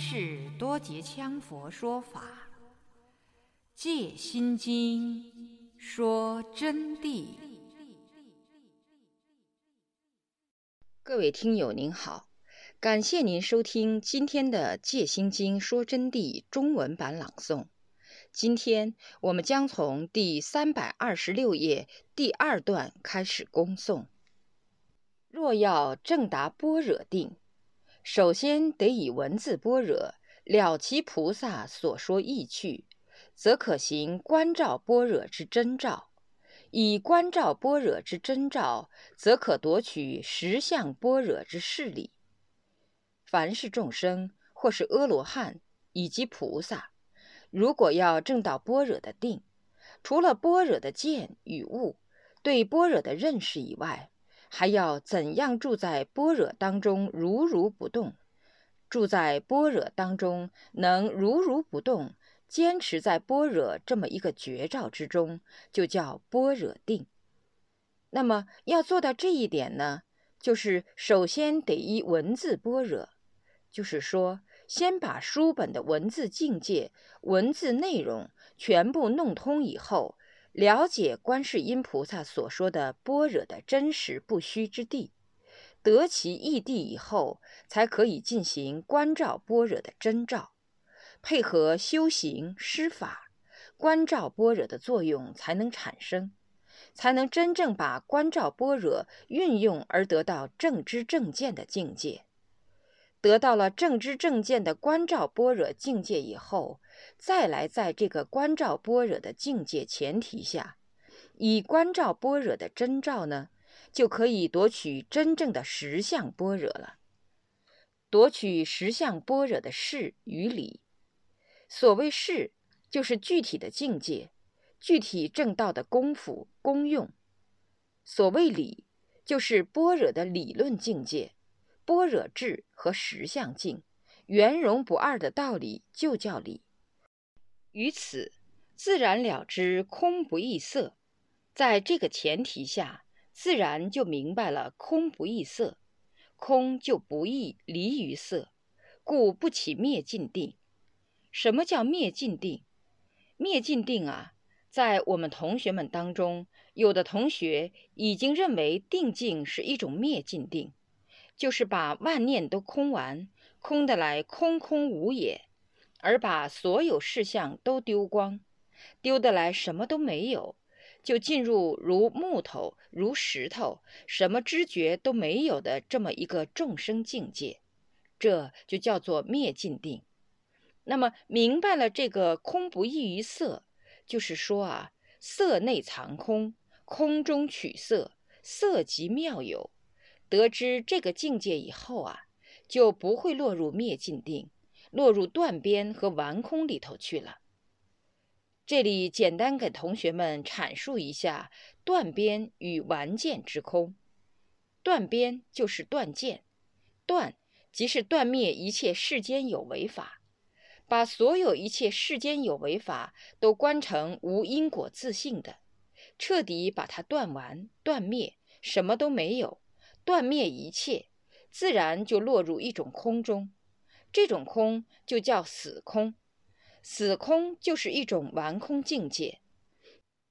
是多杰羌佛说法，《戒心经》说真谛。各位听友您好，感谢您收听今天的《戒心经说真谛》中文版朗诵。今天我们将从第三百二十六页第二段开始恭诵。若要正达般若定。首先得以文字般若了其菩萨所说意趣，则可行观照般若之真照；以观照般若之真照，则可夺取实相般若之事理。凡是众生，或是阿罗汉以及菩萨，如果要证到般若的定，除了般若的见与悟，对般若的认识以外，还要怎样住在般若当中如如不动？住在般若当中能如如不动，坚持在般若这么一个绝照之中，就叫般若定。那么要做到这一点呢，就是首先得依文字般若，就是说，先把书本的文字境界、文字内容全部弄通以后。了解观世音菩萨所说的般若的真实不虚之地，得其义地以后，才可以进行观照般若的真照，配合修行施法，观照般若的作用才能产生，才能真正把观照般若运用而得到正知正见的境界。得到了正知正见的观照般若境界以后，再来在这个观照般若的境界前提下，以观照般若的真照呢，就可以夺取真正的实相般若了。夺取实相般若的事与理，所谓事，就是具体的境界，具体正道的功夫功用；所谓理，就是般若的理论境界。般若智和实相境，圆融不二的道理就叫理。于此自然了知空不异色，在这个前提下，自然就明白了空不异色，空就不异离于色，故不起灭尽定。什么叫灭尽定？灭尽定啊，在我们同学们当中，有的同学已经认为定境是一种灭尽定。就是把万念都空完，空得来空空无也，而把所有事项都丢光，丢得来什么都没有，就进入如木头、如石头，什么知觉都没有的这么一个众生境界，这就叫做灭尽定。那么明白了这个空不异于色，就是说啊，色内藏空，空中取色，色即妙有。得知这个境界以后啊，就不会落入灭尽定，落入断边和完空里头去了。这里简单给同学们阐述一下断边与完见之空。断边就是断见，断即是断灭一切世间有为法，把所有一切世间有为法都观成无因果自性的，彻底把它断完、断灭，什么都没有。断灭一切，自然就落入一种空中，这种空就叫死空。死空就是一种完空境界。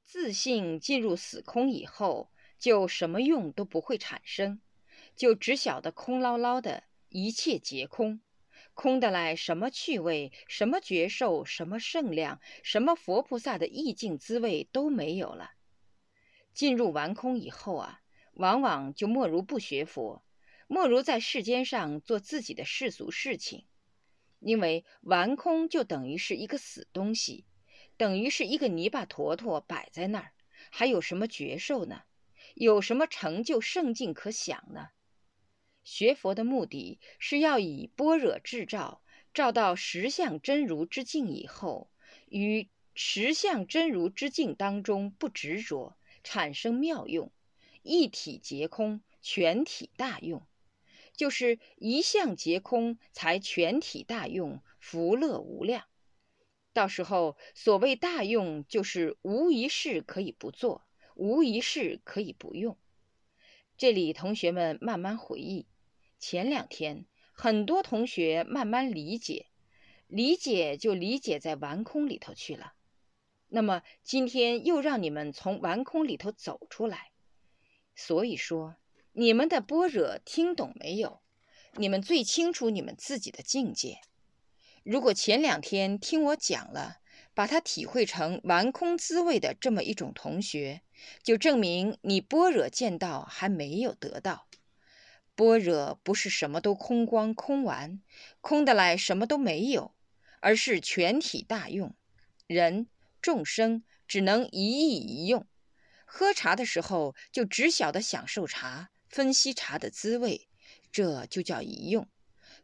自信进入死空以后，就什么用都不会产生，就只晓得空捞捞的，一切皆空，空得来什么趣味、什么觉受、什么圣量、什么佛菩萨的意境滋味都没有了。进入完空以后啊。往往就莫如不学佛，莫如在世间上做自己的世俗事情，因为完空就等于是一个死东西，等于是一个泥巴坨坨摆在那儿，还有什么觉受呢？有什么成就圣境可想呢？学佛的目的是要以般若智照，照到实相真如之境以后，于实相真如之境当中不执着，产生妙用。一体皆空，全体大用，就是一相皆空，才全体大用，福乐无量。到时候所谓大用，就是无一事可以不做，无一事可以不用。这里同学们慢慢回忆，前两天很多同学慢慢理解，理解就理解在完空里头去了。那么今天又让你们从完空里头走出来，所以说你们的般若听懂没有？你们最清楚你们自己的境界。如果前两天听我讲了，把它体会成完空滋味的这么一种同学，就证明你般若见到还没有得到。般若不是什么都空光空完，空得来什么都没有，而是全体大用。人众生只能一意一用。喝茶的时候就只晓得享受茶，分析茶的滋味，这就叫一用；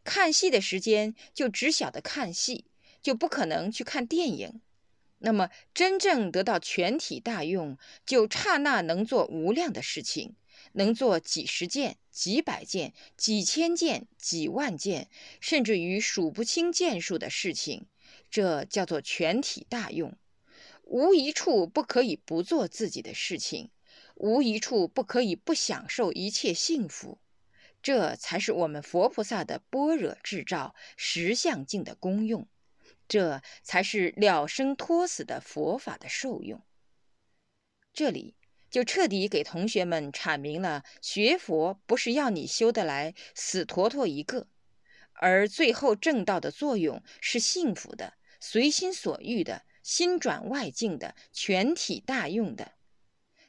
看戏的时间就只晓得看戏，就不可能去看电影。那么真正得到全体大用，就刹那能做无量的事情。能做几十件、几百件、几千件、几万件，甚至于数不清件数的事情，这叫做全体大用。无一处不可以不做自己的事情，无一处不可以不享受一切幸福。这才是我们佛菩萨的般若智照实相境的功用，这才是了生脱死的佛法的受用。这里。就彻底给同学们阐明了，学佛不是要你修得来死坨坨一个，而最后正道的作用是幸福的、随心所欲的、心转外境的、全体大用的。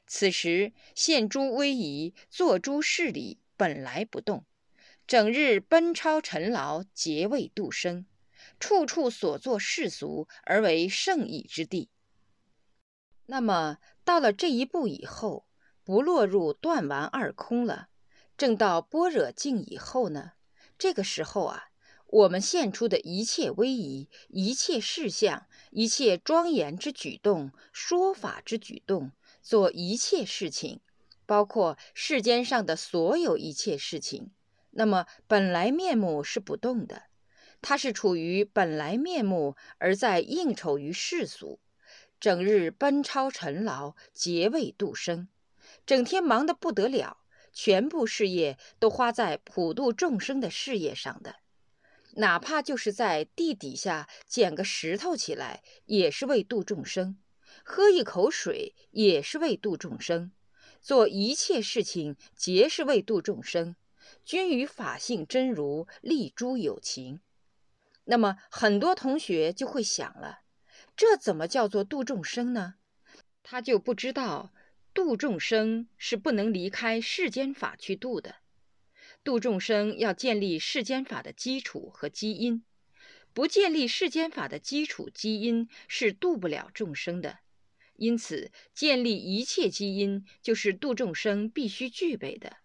此时现诸威仪，做诸事理，本来不动，整日奔超尘劳，皆为度生，处处所作世俗，而为圣意之地。那么。到了这一步以后，不落入断完二空了，正到般若境以后呢？这个时候啊，我们现出的一切威仪、一切事项、一切庄严之举动、说法之举动，做一切事情，包括世间上的所有一切事情，那么本来面目是不动的，它是处于本来面目，而在应酬于世俗。整日奔超尘劳，竭为度生，整天忙得不得了，全部事业都花在普度众生的事业上的。哪怕就是在地底下捡个石头起来，也是为度众生；喝一口水，也是为度众生；做一切事情，皆是为度众生。均与法性真如立诸有情。那么，很多同学就会想了。这怎么叫做度众生呢？他就不知道，度众生是不能离开世间法去度的。度众生要建立世间法的基础和基因，不建立世间法的基础基因是度不了众生的。因此，建立一切基因就是度众生必须具备的。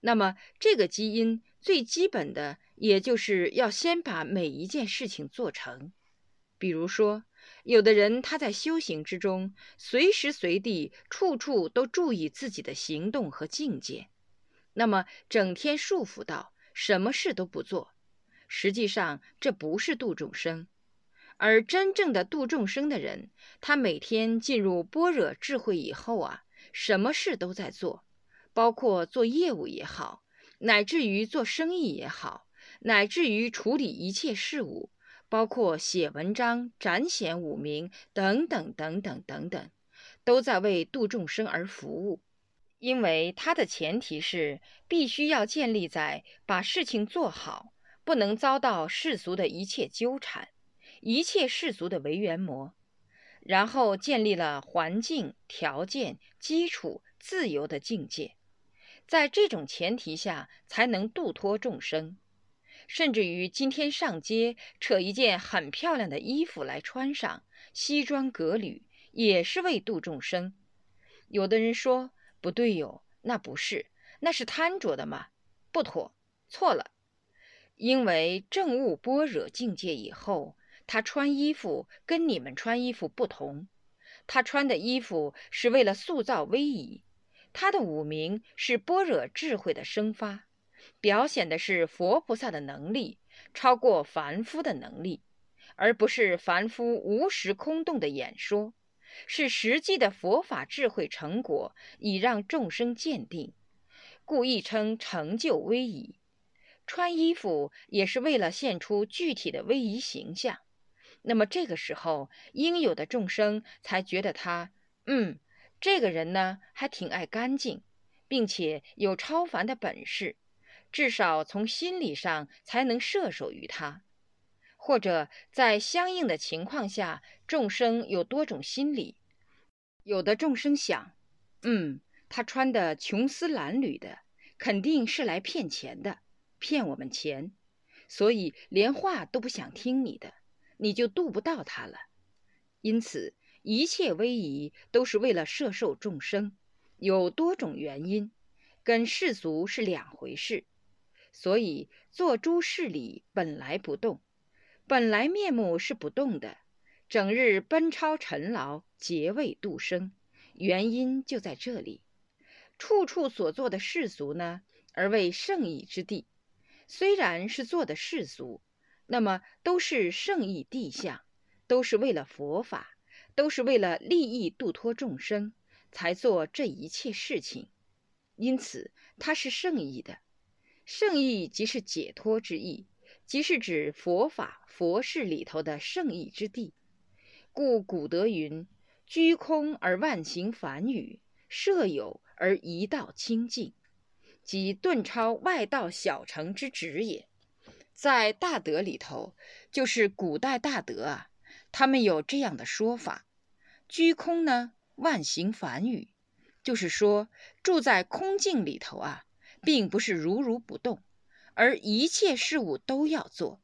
那么，这个基因最基本的，也就是要先把每一件事情做成。比如说。有的人他在修行之中，随时随地、处处都注意自己的行动和境界，那么整天束缚到什么事都不做，实际上这不是度众生。而真正的度众生的人，他每天进入般若智慧以后啊，什么事都在做，包括做业务也好，乃至于做生意也好，乃至于处理一切事务。包括写文章、展显五名等等等等等等，都在为度众生而服务。因为它的前提是必须要建立在把事情做好，不能遭到世俗的一切纠缠，一切世俗的为缘魔，然后建立了环境条件基础自由的境界，在这种前提下才能度脱众生。甚至于今天上街扯一件很漂亮的衣服来穿上，西装革履，也是为度众生。有的人说不对哟，那不是，那是贪着的嘛，不妥，错了。因为正悟般若境界以后，他穿衣服跟你们穿衣服不同，他穿的衣服是为了塑造威仪，他的五名是般若智慧的生发。表显的是佛菩萨的能力超过凡夫的能力，而不是凡夫无时空洞的演说，是实际的佛法智慧成果，以让众生鉴定，故亦称成就威仪。穿衣服也是为了现出具体的威仪形象。那么这个时候，应有的众生才觉得他，嗯，这个人呢还挺爱干净，并且有超凡的本事，至少从心理上才能摄受于他。或者在相应的情况下，众生有多种心理，有的众生想，嗯，他穿的穷丝褴褛的，肯定是来骗钱的，骗我们钱，所以连话都不想听你的。你就度不到他了，因此一切威仪都是为了摄受众生，有多种原因，跟世俗是两回事。所以做诸事理本来不动，本来面目是不动的，整日奔超尘劳，劫为度生，原因就在这里。处处所做的世俗呢，而为圣意之地，虽然是做的世俗。那么都是圣意地相，都是为了佛法，都是为了利益度脱众生才做这一切事情。因此，它是圣意的。圣意即是解脱之意，即是指佛法佛事里头的圣意之地。故古德云：“居空而万行繁语，设有而一道清净，即顿超外道小乘之旨也。”在大德里头，就是古代大德啊，他们有这样的说法：居空呢，万行繁语，就是说住在空境里头啊，并不是如如不动，而一切事物都要做；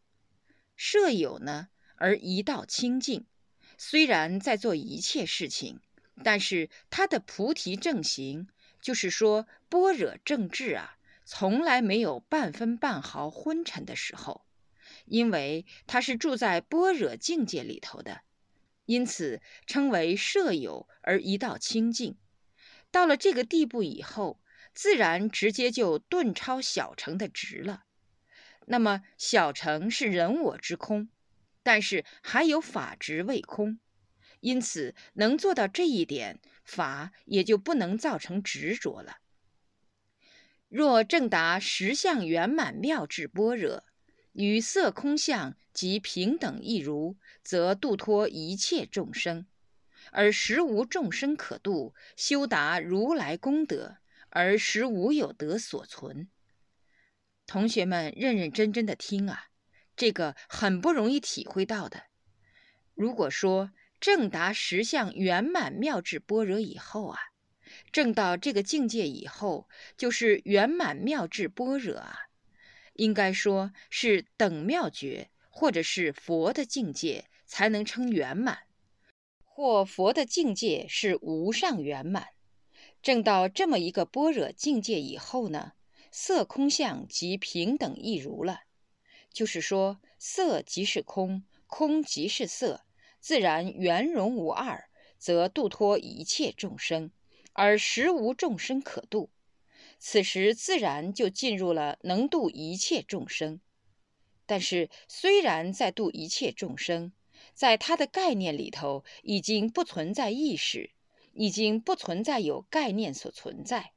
舍友呢，而一道清净，虽然在做一切事情，但是他的菩提正行，就是说般若正智啊。从来没有半分半毫昏沉的时候，因为他是住在般若境界里头的，因此称为舍友而一道清净。到了这个地步以后，自然直接就顿超小乘的值了。那么小乘是人我之空，但是还有法执未空，因此能做到这一点，法也就不能造成执着了。若正达实相圆满妙智般若，与色空相即平等一如，则度脱一切众生，而实无众生可度。修达如来功德，而实无有德所存。同学们认认真真的听啊，这个很不容易体会到的。如果说正达十相圆满妙智般若以后啊。正到这个境界以后，就是圆满妙智般若啊，应该说是等妙觉，或者是佛的境界，才能称圆满。或佛的境界是无上圆满。证到这么一个般若境界以后呢，色空相即平等一如了，就是说色即是空，空即是色，自然圆融无二，则度脱一切众生。而实无众生可度，此时自然就进入了能度一切众生。但是，虽然在度一切众生，在他的概念里头已经不存在意识，已经不存在有概念所存在，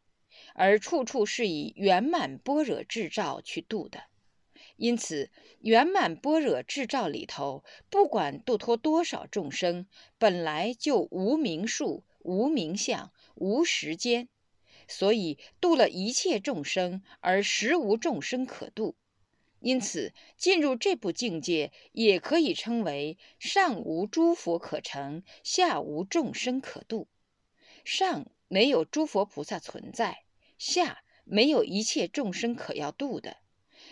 而处处是以圆满般若智照去度的。因此，圆满般若智照里头，不管度脱多少众生，本来就无名数、无名相。无时间，所以度了一切众生，而实无众生可度。因此，进入这部境界，也可以称为上无诸佛可成，下无众生可度。上没有诸佛菩萨存在，下没有一切众生可要度的，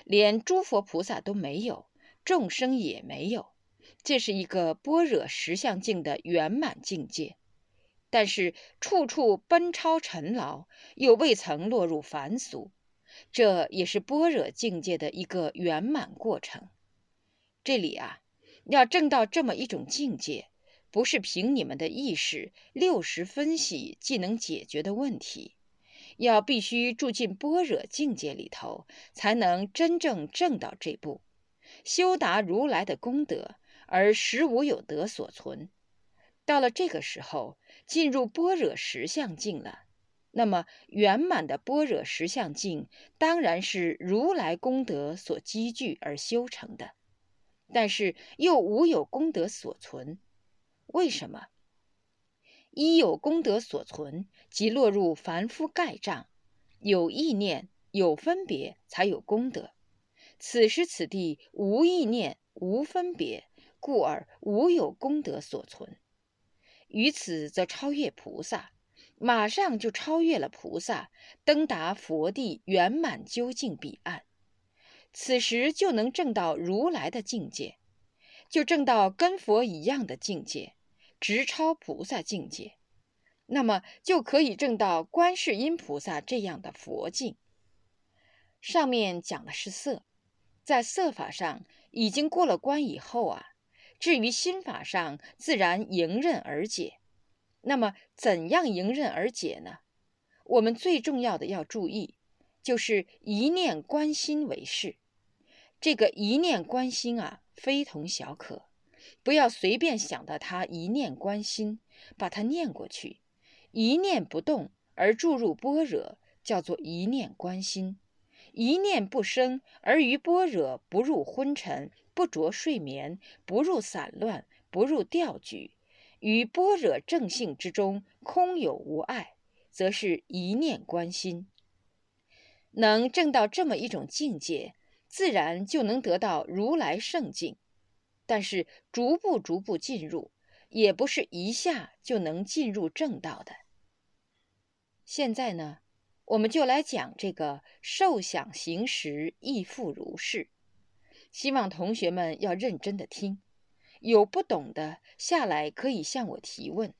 连诸佛菩萨都没有，众生也没有。这是一个般若实相境的圆满境界。但是处处奔超尘劳，又未曾落入凡俗，这也是般若境界的一个圆满过程。这里啊，要证到这么一种境界，不是凭你们的意识六识分析即能解决的问题，要必须住进般若境界里头，才能真正证到这步，修达如来的功德，而实无有德所存。到了这个时候。进入般若实相境了，那么圆满的般若实相境当然是如来功德所积聚而修成的，但是又无有功德所存。为什么？一有功德所存，即落入凡夫盖障，有意念、有分别，才有功德。此时此地无意念、无分别，故而无有功德所存。于此则超越菩萨。马上就超越了菩萨，登达佛地圆满究竟彼岸，此时就能证到如来的境界，就证到跟佛一样的境界，直超菩萨境界，那么就可以证到观世音菩萨这样的佛境。上面讲的是色，在色法上已经过了关以后啊，至于心法上，自然迎刃而解。那么，怎样迎刃而解呢？我们最重要的要注意，就是一念观心为事。这个一念观心啊，非同小可，不要随便想到它一念观心，把它念过去。一念不动而注入般若，叫做一念观心；一念不生而于般若不入昏沉，不着睡眠，不入散乱，不入调举。于般若正性之中空有无碍，则是一念观心。能证到这么一种境界，自然就能得到如来圣境。但是逐步逐步进入，也不是一下就能进入正道的。现在呢，我们就来讲这个受想行识亦复如是。希望同学们要认真的听。有不懂的下来可以向我提问，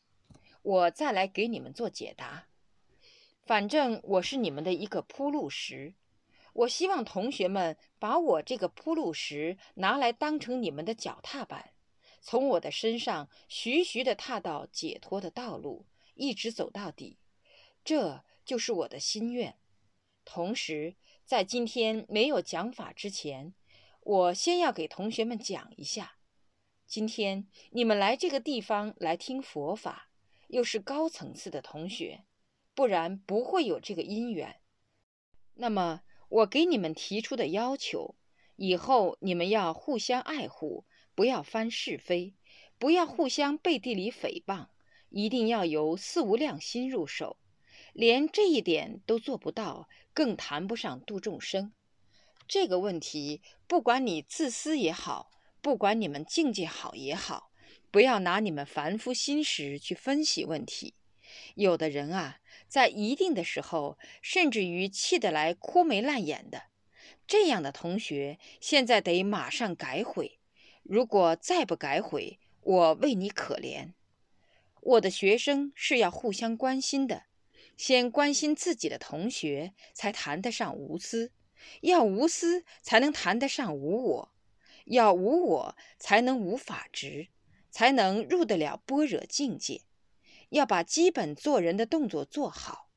我再来给你们做解答。反正我是你们的一个铺路石，我希望同学们把我这个铺路石拿来当成你们的脚踏板，从我的身上徐徐地踏到解脱的道路，一直走到底。这就是我的心愿。同时，在今天没有讲法之前，我先要给同学们讲一下。今天你们来这个地方来听佛法，又是高层次的同学，不然不会有这个因缘。那么我给你们提出的要求，以后你们要互相爱护，不要翻是非，不要互相背地里诽谤，一定要由四无量心入手。连这一点都做不到，更谈不上度众生。这个问题，不管你自私也好。不管你们境界好也好，不要拿你们凡夫心识去分析问题。有的人啊，在一定的时候，甚至于气得来哭眉烂眼的，这样的同学，现在得马上改悔。如果再不改悔，我为你可怜。我的学生是要互相关心的，先关心自己的同学，才谈得上无私；要无私，才能谈得上无我。要无我，才能无法执，才能入得了般若境界。要把基本做人的动作做好，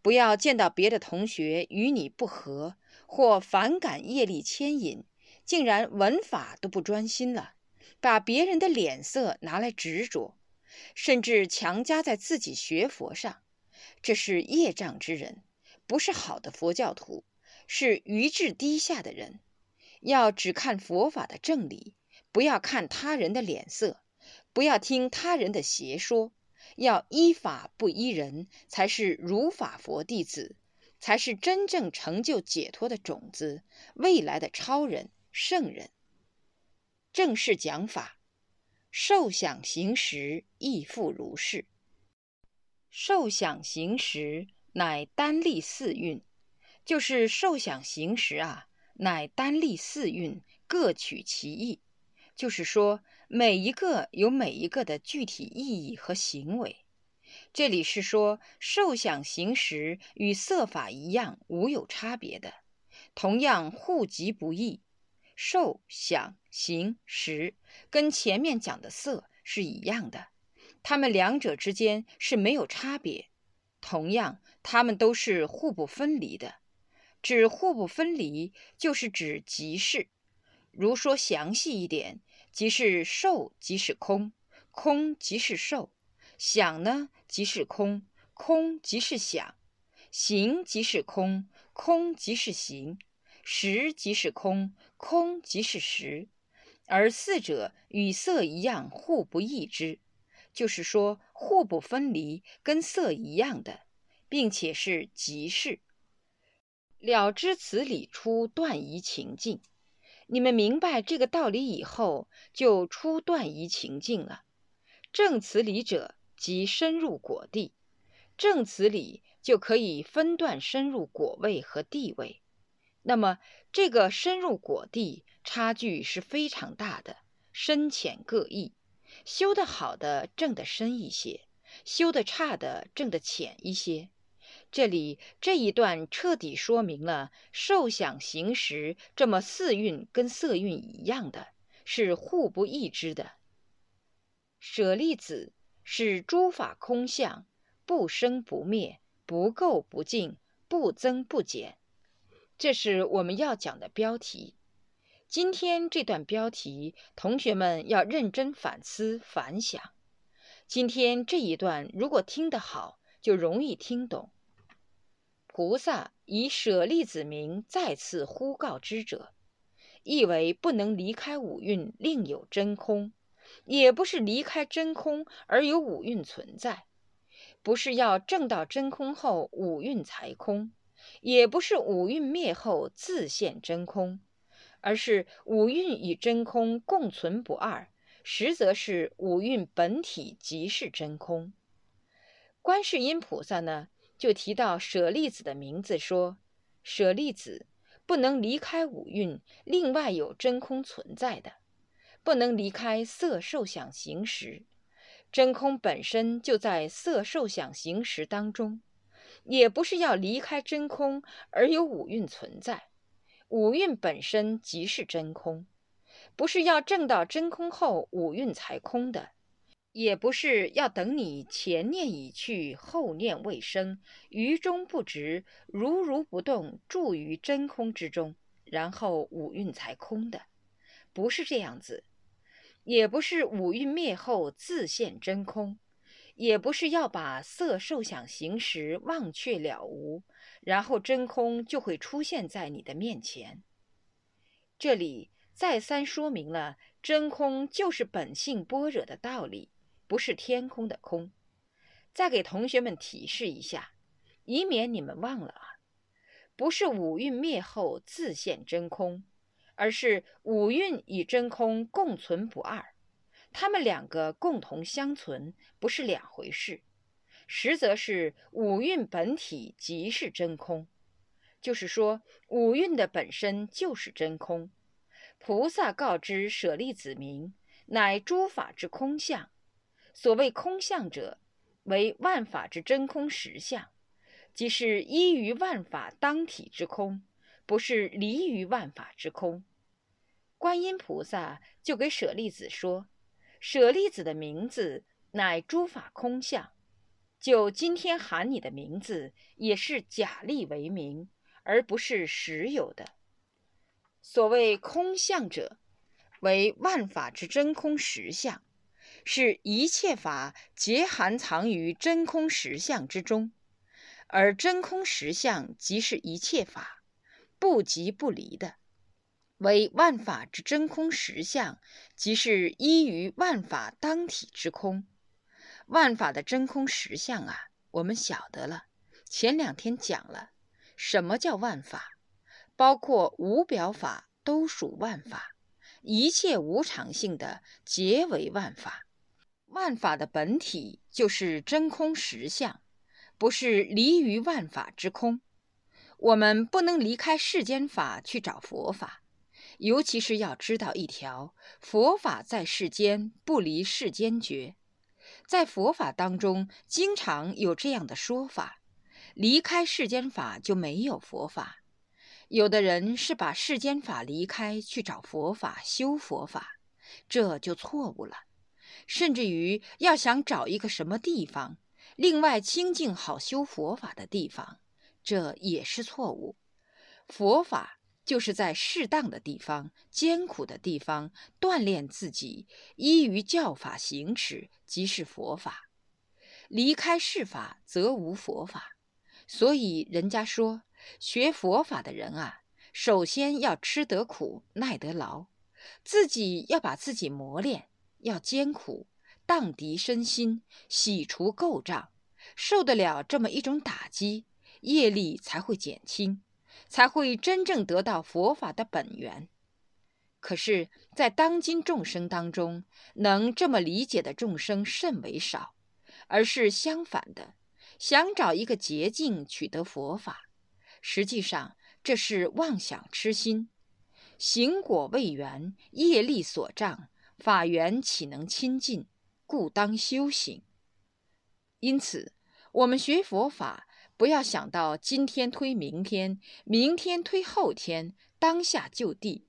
不要见到别的同学与你不合，或反感业力牵引，竟然文法都不专心了，把别人的脸色拿来执着，甚至强加在自己学佛上，这是业障之人，不是好的佛教徒，是愚智低下的人。要只看佛法的正理，不要看他人的脸色，不要听他人的邪说，要依法不依人，才是如法佛弟子，才是真正成就解脱的种子，未来的超人圣人。正式讲法，受想行识亦复如是。受想行识乃单立四蕴，就是受想行识啊。乃单立四蕴，各取其意，就是说，每一个有每一个的具体意义和行为。这里是说，受想行识与色法一样，无有差别的，同样互即不异。受想行识跟前面讲的色是一样的，它们两者之间是没有差别，同样，它们都是互不分离的。指互不分离，就是指即是。如说详细一点，即是受即是空，空即是受；想呢即是空，空即是想。行即是空，空即是行；识即是空，空即是识。而四者与色一样，互不异之，就是说互不分离，跟色一样的，并且是即是。了知此理出断疑情境。你们明白这个道理以后，就出断疑情境了。证此理者，即深入果地。证此理。就可以分段深入果位和地位，那么这个深入果地差距是非常大的，深浅各异。修得好的证得深一些，修得差的证得浅一些。这里这一段彻底说明了受想行识这么四蕴跟色蕴一样的，是互不异之的。舍利子是诸法空相，不生不灭。不垢不净，不增不减，这是我们要讲的标题。今天这段标题，同学们要认真反思反想。今天这一段如果听得好，就容易听懂。菩萨以舍利子名再次呼告之者，意为不能离开五蕴，另有真空；也不是离开真空而有五蕴存在。不是要证到真空后五蕴才空，也不是五蕴灭后自现真空，而是五蕴与真空共存不二，实则是五蕴本体即是真空。观世音菩萨呢，就提到舍利子的名字，说舍利子不能离开五蕴，另外有真空存在的，不能离开色受想行识。真空本身就在色受想行识当中，也不是要离开真空而有五蕴存在，五蕴本身即是真空，不是要证到真空后五蕴才空的，也不是要等你前念已去，后念未生，于中不执，如如不动，住于真空之中，然后五蕴才空的，不是这样子。也不是五蕴灭后自现真空，也不是要把色受想行识忘却了无，然后真空就会出现在你的面前。这里再三说明了真空就是本性般若的道理，不是天空的空。再给同学们提示一下，以免你们忘了啊，不是五蕴灭后自现真空。而是五蕴与真空共存不二，它们两个共同相存，不是两回事。实则是五蕴本体即是真空，就是说五蕴的本身就是真空。菩萨告知舍利子名，乃诸法之空相。所谓空相者，为万法之真空实相，即是依于万法当体之空。不是离于万法之空，观音菩萨就给舍利子说：“舍利子的名字乃诸法空相，就今天喊你的名字也是假立为名，而不是实有的。所谓空相者，为万法之真空实相，是一切法皆含藏于真空实相之中，而真空实相即是一切法。”不即不离的，为万法之真空实相，即是依于万法当体之空。万法的真空实相啊，我们晓得了。前两天讲了，什么叫万法？包括无表法都属万法，一切无常性的皆为万法。万法的本体就是真空实相，不是离于万法之空。我们不能离开世间法去找佛法，尤其是要知道一条：佛法在世间，不离世间觉。在佛法当中，经常有这样的说法：离开世间法就没有佛法。有的人是把世间法离开去找佛法修佛法，这就错误了。甚至于要想找一个什么地方，另外清净好修佛法的地方。这也是错误。佛法就是在适当的地方、艰苦的地方锻炼自己，依于教法行持，即是佛法。离开世法，则无佛法。所以人家说，学佛法的人啊，首先要吃得苦，耐得劳，自己要把自己磨练，要艰苦，荡涤身心，洗除垢障，受得了这么一种打击，业力才会减轻，才会真正得到佛法的本源。可是，在当今众生当中，能这么理解的众生甚为少，而是相反的，想找一个捷径取得佛法，实际上这是妄想痴心，行果未圆，业力所障，法缘岂能亲近？故当修行。因此，我们学佛法，不要想到今天推明天，明天推后天，当下就地。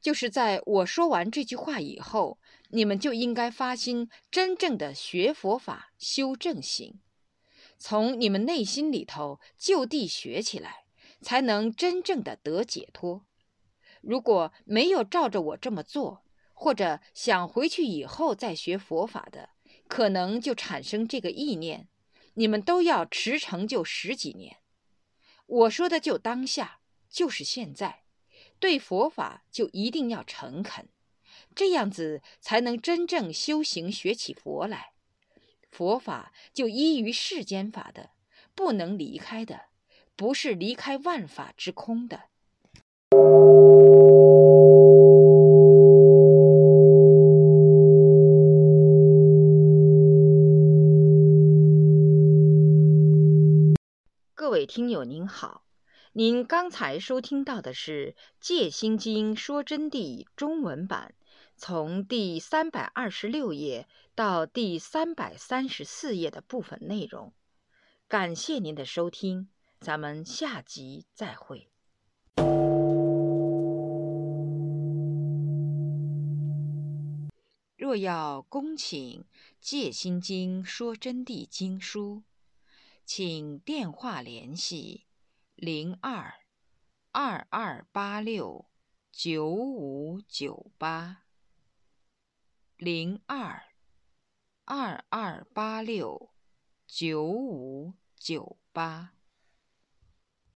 就是在我说完这句话以后，你们就应该发心，真正的学佛法、修正行，从你们内心里头就地学起来，才能真正的得解脱。如果没有照着我这么做，或者想回去以后再学佛法的，可能就产生这个意念，你们都要持成就十几年。我说的就当下，就是现在。对佛法就一定要诚恳，这样子才能真正修行学起佛来。佛法就依于世间法的，不能离开的，不是离开万法之空的。各位听友您好。您刚才收听到的是《戒心经说真谛》中文版，从第三百二十六页到第三百三十四页的部分内容。感谢您的收听，咱们下集再会。若要恭请《戒心经说真谛》经书，请电话联系。零二二二八六九五九八，零二二二八六九五九八。